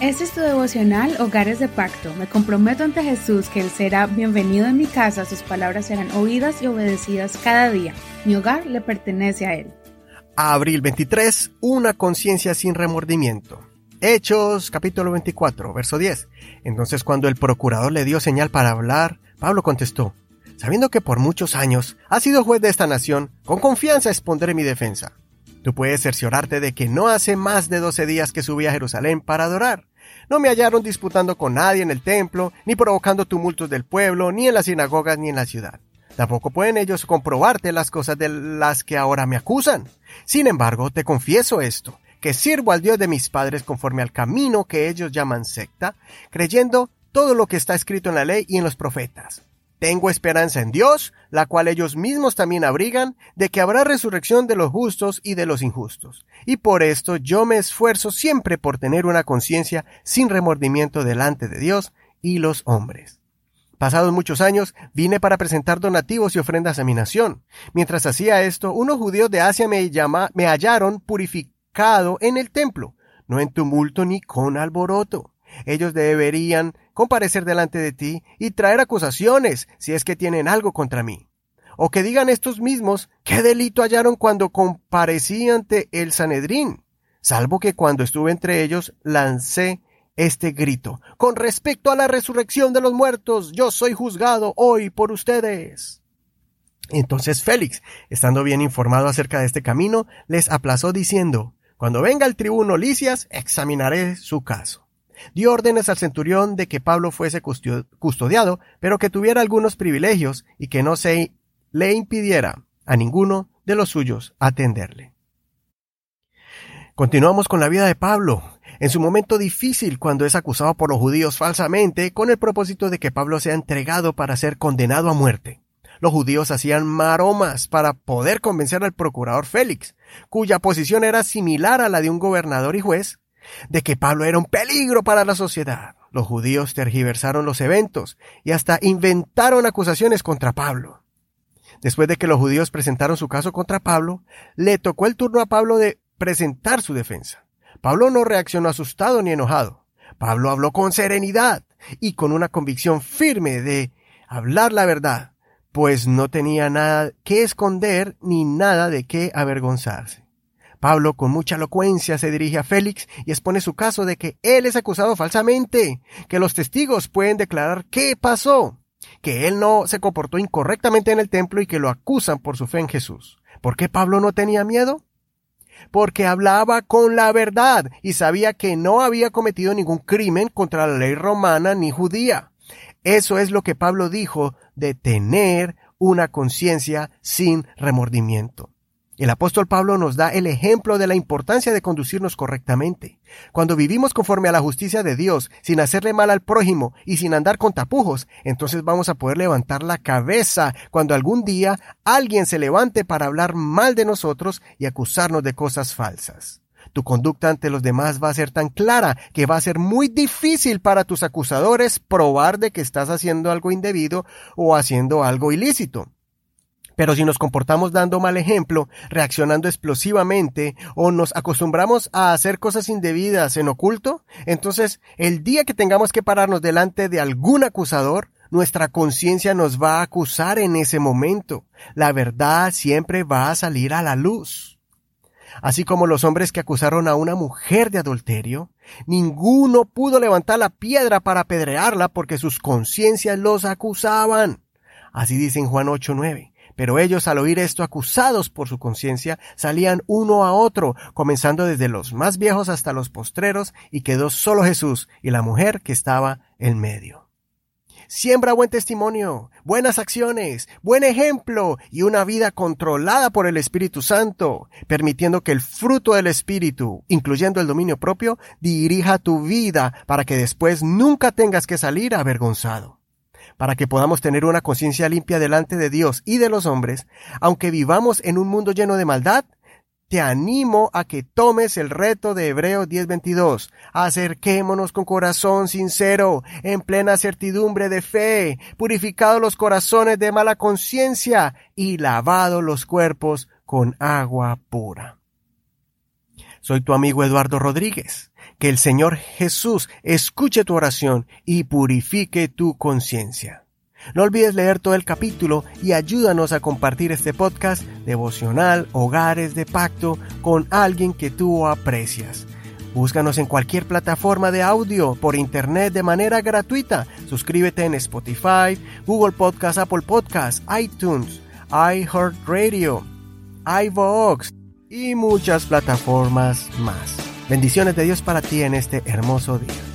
Este es tu devocional Hogares de Pacto. Me comprometo ante Jesús que Él será bienvenido en mi casa, sus palabras serán oídas y obedecidas cada día. Mi hogar le pertenece a Él. Abril 23, una conciencia sin remordimiento. Hechos capítulo 24, verso 10. Entonces cuando el procurador le dio señal para hablar, Pablo contestó, sabiendo que por muchos años has sido juez de esta nación, con confianza expondré mi defensa. Tú puedes cerciorarte de que no hace más de doce días que subí a Jerusalén para adorar. No me hallaron disputando con nadie en el templo, ni provocando tumultos del pueblo, ni en las sinagogas, ni en la ciudad. Tampoco pueden ellos comprobarte las cosas de las que ahora me acusan. Sin embargo, te confieso esto, que sirvo al Dios de mis padres conforme al camino que ellos llaman secta, creyendo todo lo que está escrito en la ley y en los profetas. Tengo esperanza en Dios, la cual ellos mismos también abrigan, de que habrá resurrección de los justos y de los injustos. Y por esto yo me esfuerzo siempre por tener una conciencia sin remordimiento delante de Dios y los hombres. Pasados muchos años, vine para presentar donativos y ofrendas a mi nación. Mientras hacía esto, unos judíos de Asia me, me hallaron purificado en el templo, no en tumulto ni con alboroto. Ellos deberían comparecer delante de ti y traer acusaciones si es que tienen algo contra mí. O que digan estos mismos qué delito hallaron cuando comparecí ante el Sanedrín, salvo que cuando estuve entre ellos lancé este grito. Con respecto a la resurrección de los muertos, yo soy juzgado hoy por ustedes. Entonces Félix, estando bien informado acerca de este camino, les aplazó diciendo, Cuando venga el tribuno Licias, examinaré su caso dio órdenes al centurión de que Pablo fuese custodiado, pero que tuviera algunos privilegios y que no se le impidiera a ninguno de los suyos atenderle. Continuamos con la vida de Pablo, en su momento difícil cuando es acusado por los judíos falsamente con el propósito de que Pablo sea entregado para ser condenado a muerte. Los judíos hacían maromas para poder convencer al procurador Félix, cuya posición era similar a la de un gobernador y juez, de que Pablo era un peligro para la sociedad. Los judíos tergiversaron los eventos y hasta inventaron acusaciones contra Pablo. Después de que los judíos presentaron su caso contra Pablo, le tocó el turno a Pablo de presentar su defensa. Pablo no reaccionó asustado ni enojado. Pablo habló con serenidad y con una convicción firme de hablar la verdad, pues no tenía nada que esconder ni nada de qué avergonzarse. Pablo con mucha elocuencia se dirige a Félix y expone su caso de que él es acusado falsamente, que los testigos pueden declarar qué pasó, que él no se comportó incorrectamente en el templo y que lo acusan por su fe en Jesús. ¿Por qué Pablo no tenía miedo? Porque hablaba con la verdad y sabía que no había cometido ningún crimen contra la ley romana ni judía. Eso es lo que Pablo dijo de tener una conciencia sin remordimiento. El apóstol Pablo nos da el ejemplo de la importancia de conducirnos correctamente. Cuando vivimos conforme a la justicia de Dios, sin hacerle mal al prójimo y sin andar con tapujos, entonces vamos a poder levantar la cabeza cuando algún día alguien se levante para hablar mal de nosotros y acusarnos de cosas falsas. Tu conducta ante los demás va a ser tan clara que va a ser muy difícil para tus acusadores probar de que estás haciendo algo indebido o haciendo algo ilícito. Pero si nos comportamos dando mal ejemplo, reaccionando explosivamente o nos acostumbramos a hacer cosas indebidas en oculto, entonces el día que tengamos que pararnos delante de algún acusador, nuestra conciencia nos va a acusar en ese momento. La verdad siempre va a salir a la luz. Así como los hombres que acusaron a una mujer de adulterio, ninguno pudo levantar la piedra para apedrearla porque sus conciencias los acusaban. Así dice en Juan 8:9. Pero ellos al oír esto acusados por su conciencia salían uno a otro, comenzando desde los más viejos hasta los postreros, y quedó solo Jesús y la mujer que estaba en medio. Siembra buen testimonio, buenas acciones, buen ejemplo y una vida controlada por el Espíritu Santo, permitiendo que el fruto del Espíritu, incluyendo el dominio propio, dirija tu vida para que después nunca tengas que salir avergonzado para que podamos tener una conciencia limpia delante de Dios y de los hombres, aunque vivamos en un mundo lleno de maldad, te animo a que tomes el reto de Hebreos 10:22. Acerquémonos con corazón sincero, en plena certidumbre de fe, purificados los corazones de mala conciencia y lavados los cuerpos con agua pura. Soy tu amigo Eduardo Rodríguez. Que el Señor Jesús escuche tu oración y purifique tu conciencia. No olvides leer todo el capítulo y ayúdanos a compartir este podcast devocional Hogares de Pacto con alguien que tú aprecias. Búscanos en cualquier plataforma de audio por internet de manera gratuita. Suscríbete en Spotify, Google Podcast, Apple Podcast, iTunes, iHeartRadio, iVoox y muchas plataformas más. Bendiciones de Dios para ti en este hermoso día.